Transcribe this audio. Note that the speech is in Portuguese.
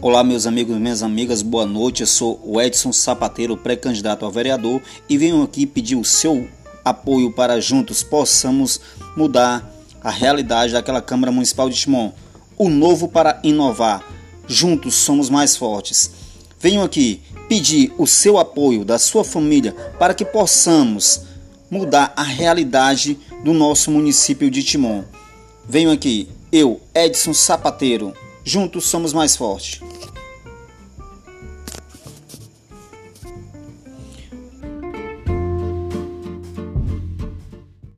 Olá, meus amigos e minhas amigas, boa noite. Eu sou o Edson Sapateiro, pré-candidato a vereador, e venho aqui pedir o seu apoio para juntos possamos mudar a realidade daquela Câmara Municipal de Timon. O novo para inovar. Juntos somos mais fortes. Venho aqui pedir o seu apoio da sua família para que possamos mudar a realidade do nosso município de Timon. Venho aqui, eu, Edson Sapateiro. Juntos somos mais fortes.